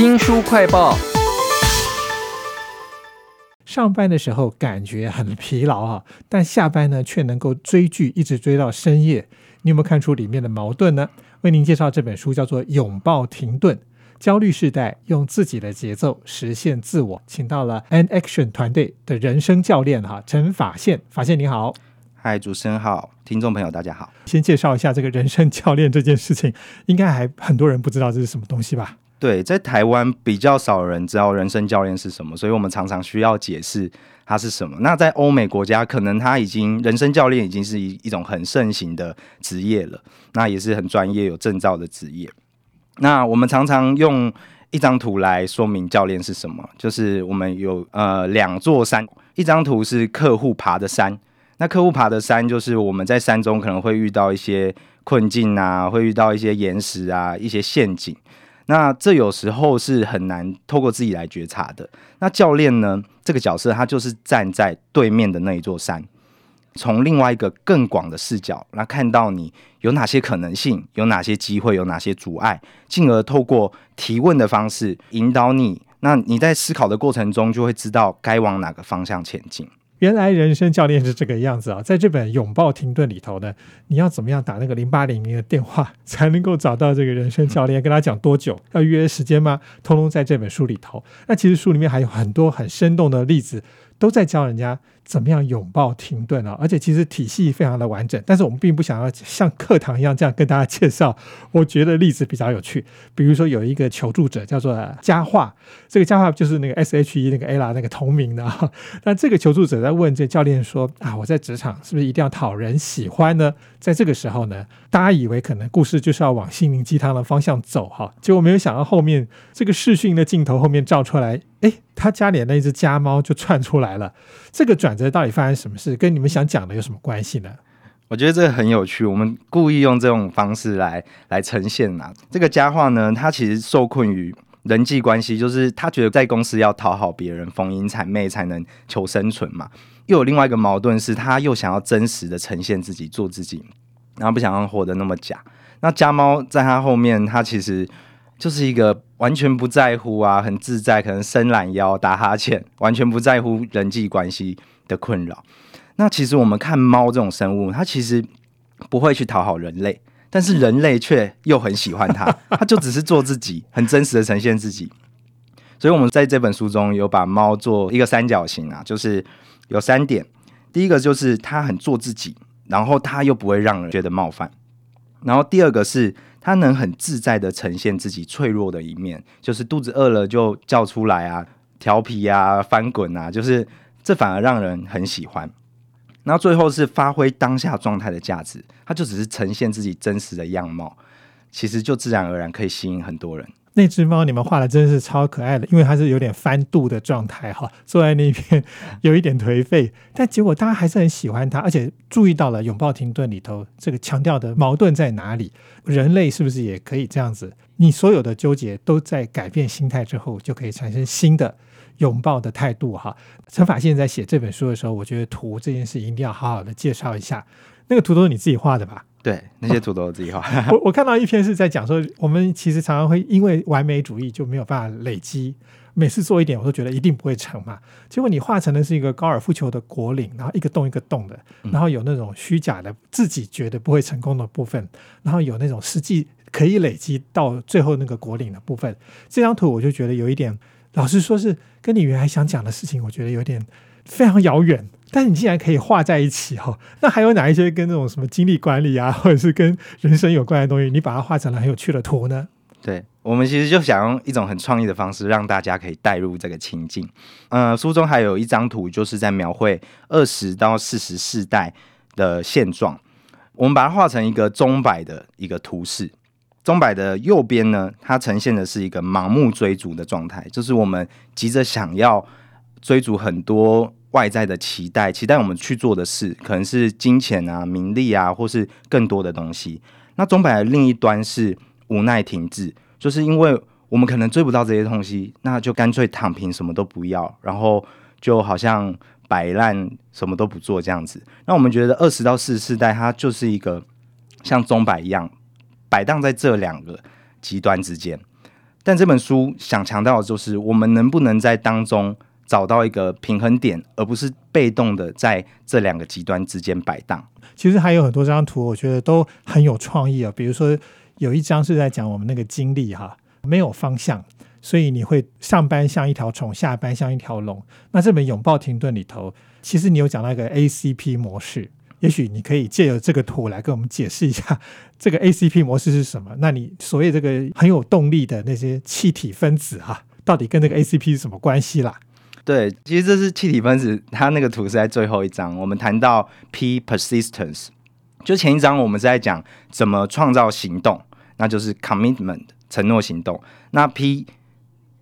新书快报。上班的时候感觉很疲劳啊，但下班呢却能够追剧一直追到深夜。你有没有看出里面的矛盾呢？为您介绍这本书叫做《拥抱停顿：焦虑世代用自己的节奏实现自我》，请到了 An Action 团队的人生教练哈陈法宪，法宪你好。嗨，主持人好，听众朋友大家好。先介绍一下这个人生教练这件事情，应该还很多人不知道这是什么东西吧？对，在台湾比较少人知道人生教练是什么，所以我们常常需要解释它是什么。那在欧美国家，可能他已经人生教练已经是一一种很盛行的职业了，那也是很专业、有证照的职业。那我们常常用一张图来说明教练是什么，就是我们有呃两座山，一张图是客户爬的山。那客户爬的山，就是我们在山中可能会遇到一些困境啊，会遇到一些岩石啊，一些陷阱。那这有时候是很难透过自己来觉察的。那教练呢，这个角色他就是站在对面的那一座山，从另外一个更广的视角，那看到你有哪些可能性，有哪些机会，有哪些阻碍，进而透过提问的方式引导你。那你在思考的过程中，就会知道该往哪个方向前进。原来人生教练是这个样子啊！在这本《拥抱停顿》里头呢，你要怎么样打那个零八零零的电话才能够找到这个人生教练？跟他讲多久？要约时间吗？通通在这本书里头。那其实书里面还有很多很生动的例子，都在教人家。怎么样拥抱停顿啊？而且其实体系非常的完整，但是我们并不想要像课堂一样这样跟大家介绍。我觉得例子比较有趣，比如说有一个求助者叫做佳话，这个佳话就是那个 S H E 那个 Ella 那个同名的。那这个求助者在问这教练说：“啊，我在职场是不是一定要讨人喜欢呢？”在这个时候呢，大家以为可能故事就是要往心灵鸡汤的方向走哈，结果没有想到后面这个视讯的镜头后面照出来。哎，他家里的那只家猫就窜出来了。这个转折到底发生什么事？跟你们想讲的有什么关系呢？我觉得这个很有趣。我们故意用这种方式来来呈现呐。这个佳话呢，他其实受困于人际关系，就是他觉得在公司要讨好别人、逢迎谄媚才能求生存嘛。又有另外一个矛盾是，他又想要真实的呈现自己、做自己，然后不想让活得那么假。那家猫在他后面，他其实。就是一个完全不在乎啊，很自在，可能伸懒腰、打哈欠，完全不在乎人际关系的困扰。那其实我们看猫这种生物，它其实不会去讨好人类，但是人类却又很喜欢它，它就只是做自己，很真实的呈现自己。所以，我们在这本书中有把猫做一个三角形啊，就是有三点。第一个就是它很做自己，然后它又不会让人觉得冒犯。然后第二个是。他能很自在的呈现自己脆弱的一面，就是肚子饿了就叫出来啊，调皮啊，翻滚啊，就是这反而让人很喜欢。那最后是发挥当下状态的价值，他就只是呈现自己真实的样貌，其实就自然而然可以吸引很多人。那只猫你们画的真是超可爱的，因为它是有点翻肚的状态哈，坐在那边 有一点颓废，但结果大家还是很喜欢它，而且注意到了拥抱停顿里头这个强调的矛盾在哪里？人类是不是也可以这样子？你所有的纠结都在改变心态之后，就可以产生新的拥抱的态度哈。陈法现在写这本书的时候，我觉得图这件事一定要好好的介绍一下。那个图都是你自己画的吧？对，那些图都是自己画。我我看到一篇是在讲说，我们其实常常会因为完美主义就没有办法累积，每次做一点我都觉得一定不会成嘛。结果你画成的是一个高尔夫球的果岭，然后一个洞一个洞的，然后有那种虚假的自己觉得不会成功的部分，然后有那种实际可以累积到最后那个果岭的部分。这张图我就觉得有一点，老实说是跟你原来想讲的事情，我觉得有点非常遥远。但你竟然可以画在一起哈，那还有哪一些跟那种什么精力管理啊，或者是跟人生有关的东西，你把它画成了很有趣的图呢？对我们其实就想用一种很创意的方式，让大家可以带入这个情境。嗯，书中还有一张图，就是在描绘二十到四十世代的现状。我们把它画成一个钟摆的一个图示。钟摆的右边呢，它呈现的是一个盲目追逐的状态，就是我们急着想要追逐很多。外在的期待，期待我们去做的事，可能是金钱啊、名利啊，或是更多的东西。那钟摆的另一端是无奈停滞，就是因为我们可能追不到这些东西，那就干脆躺平，什么都不要，然后就好像摆烂，什么都不做这样子。那我们觉得二十到四十世代，它就是一个像钟摆一样摆荡在这两个极端之间。但这本书想强调的就是，我们能不能在当中找到一个平衡点，而不是被动的在这两个极端之间摆荡。其实还有很多张图，我觉得都很有创意啊。比如说有一张是在讲我们那个经历哈，没有方向，所以你会上班像一条虫，下班像一条龙。那这本拥抱停顿里头，其实你有讲到一个 ACP 模式，也许你可以借由这个图来跟我们解释一下 这个 ACP 模式是什么。那你所谓这个很有动力的那些气体分子哈、到底跟这个 ACP 是什么关系啦？对，其实这是气体分子，它那个图是在最后一章，我们谈到 P persistence，就前一章我们是在讲怎么创造行动，那就是 commitment 承诺行动。那 P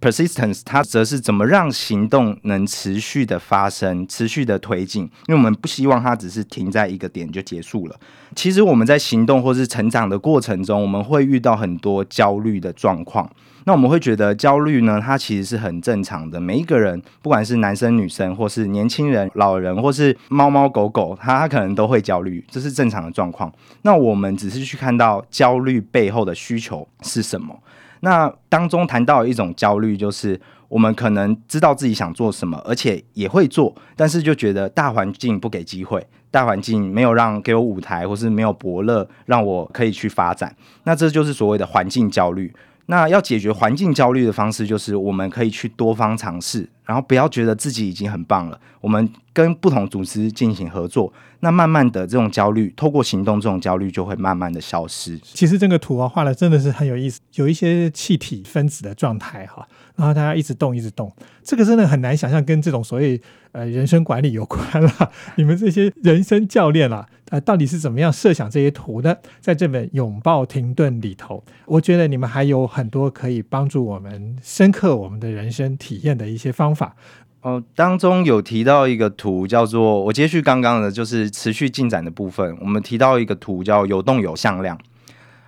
persistence 它则是怎么让行动能持续的发生、持续的推进，因为我们不希望它只是停在一个点就结束了。其实我们在行动或是成长的过程中，我们会遇到很多焦虑的状况。那我们会觉得焦虑呢，它其实是很正常的。每一个人，不管是男生、女生，或是年轻人、老人，或是猫猫狗狗，它可能都会焦虑，这是正常的状况。那我们只是去看到焦虑背后的需求是什么。那当中谈到一种焦虑，就是我们可能知道自己想做什么，而且也会做，但是就觉得大环境不给机会，大环境没有让给我舞台，或是没有伯乐让我可以去发展。那这就是所谓的环境焦虑。那要解决环境焦虑的方式，就是我们可以去多方尝试，然后不要觉得自己已经很棒了。我们跟不同组织进行合作，那慢慢的这种焦虑，透过行动，这种焦虑就会慢慢的消失。其实这个图啊画的真的是很有意思，有一些气体分子的状态哈，然后大家一直动一直动，这个真的很难想象跟这种所谓呃人生管理有关啦。你们这些人生教练啦、呃，到底是怎么样设想这些图的？在这本《拥抱停顿》里头，我觉得你们还有很多可以帮助我们深刻我们的人生体验的一些方。法哦，当中有提到一个图，叫做我接续刚刚的，就是持续进展的部分。我们提到一个图叫有动有向量，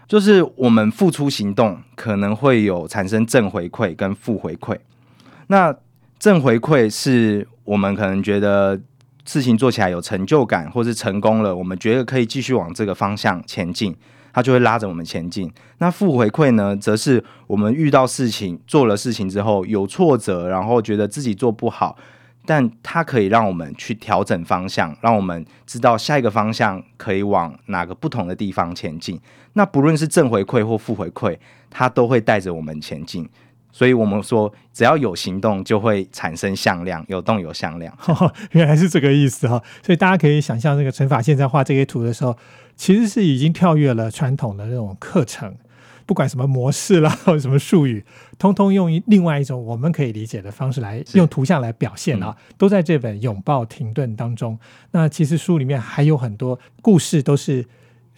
就是我们付出行动可能会有产生正回馈跟负回馈。那正回馈是我们可能觉得事情做起来有成就感，或是成功了，我们觉得可以继续往这个方向前进。它就会拉着我们前进。那负回馈呢，则是我们遇到事情、做了事情之后有挫折，然后觉得自己做不好，但它可以让我们去调整方向，让我们知道下一个方向可以往哪个不同的地方前进。那不论是正回馈或负回馈，它都会带着我们前进。所以我们说，只要有行动，就会产生向量，有动有向量。哦，原来是这个意思哈，所以大家可以想象，这个乘法现在画这些图的时候，其实是已经跳跃了传统的那种课程，不管什么模式啦，或者什么术语，通通用另外一种我们可以理解的方式来用图像来表现啊，都在这本《拥抱停顿》当中。那其实书里面还有很多故事，都是。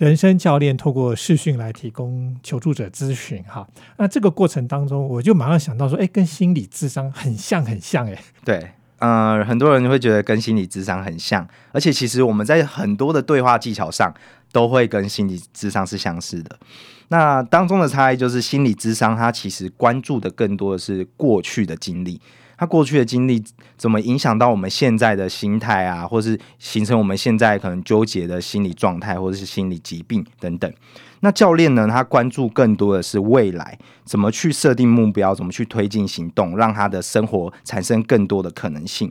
人生教练透过视讯来提供求助者咨询，哈，那这个过程当中，我就马上想到说，哎，跟心理智商很像，很像，哎，对，呃，很多人会觉得跟心理智商很像，而且其实我们在很多的对话技巧上都会跟心理智商是相似的。那当中的差异就是，心理智商它其实关注的更多的是过去的经历。他过去的经历怎么影响到我们现在的心态啊，或是形成我们现在可能纠结的心理状态，或者是心理疾病等等。那教练呢，他关注更多的是未来怎么去设定目标，怎么去推进行动，让他的生活产生更多的可能性。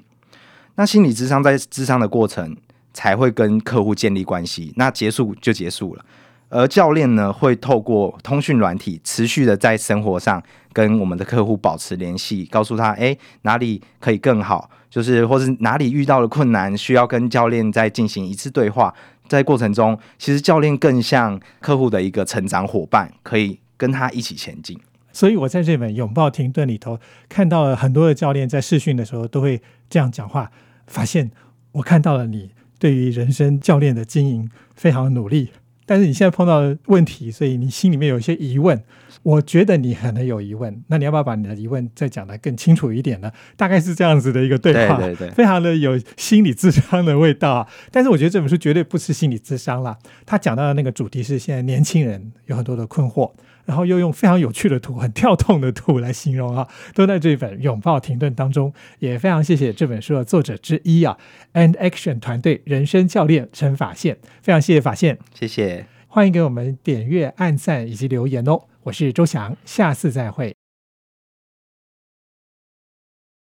那心理智商在智商的过程才会跟客户建立关系，那结束就结束了。而教练呢，会透过通讯软体持续的在生活上跟我们的客户保持联系，告诉他，诶哪里可以更好，就是或是哪里遇到了困难，需要跟教练再进行一次对话。在过程中，其实教练更像客户的一个成长伙伴，可以跟他一起前进。所以我在这本《拥抱停顿》里头看到了很多的教练在试训的时候都会这样讲话，发现我看到了你对于人生教练的经营非常努力。但是你现在碰到问题，所以你心里面有一些疑问。我觉得你可能有疑问，那你要不要把你的疑问再讲得更清楚一点呢？大概是这样子的一个对话，对对对非常的有心理智商的味道啊。但是我觉得这本书绝对不是心理智商啦，他讲到的那个主题是现在年轻人有很多的困惑，然后又用非常有趣的图、很跳动的图来形容啊，都在这本《拥抱停顿》当中。也非常谢谢这本书的作者之一啊，And Action 团队人生教练陈法宪，非常谢谢法宪。谢谢。欢迎给我们点阅、按赞以及留言哦。我是周翔，下次再会。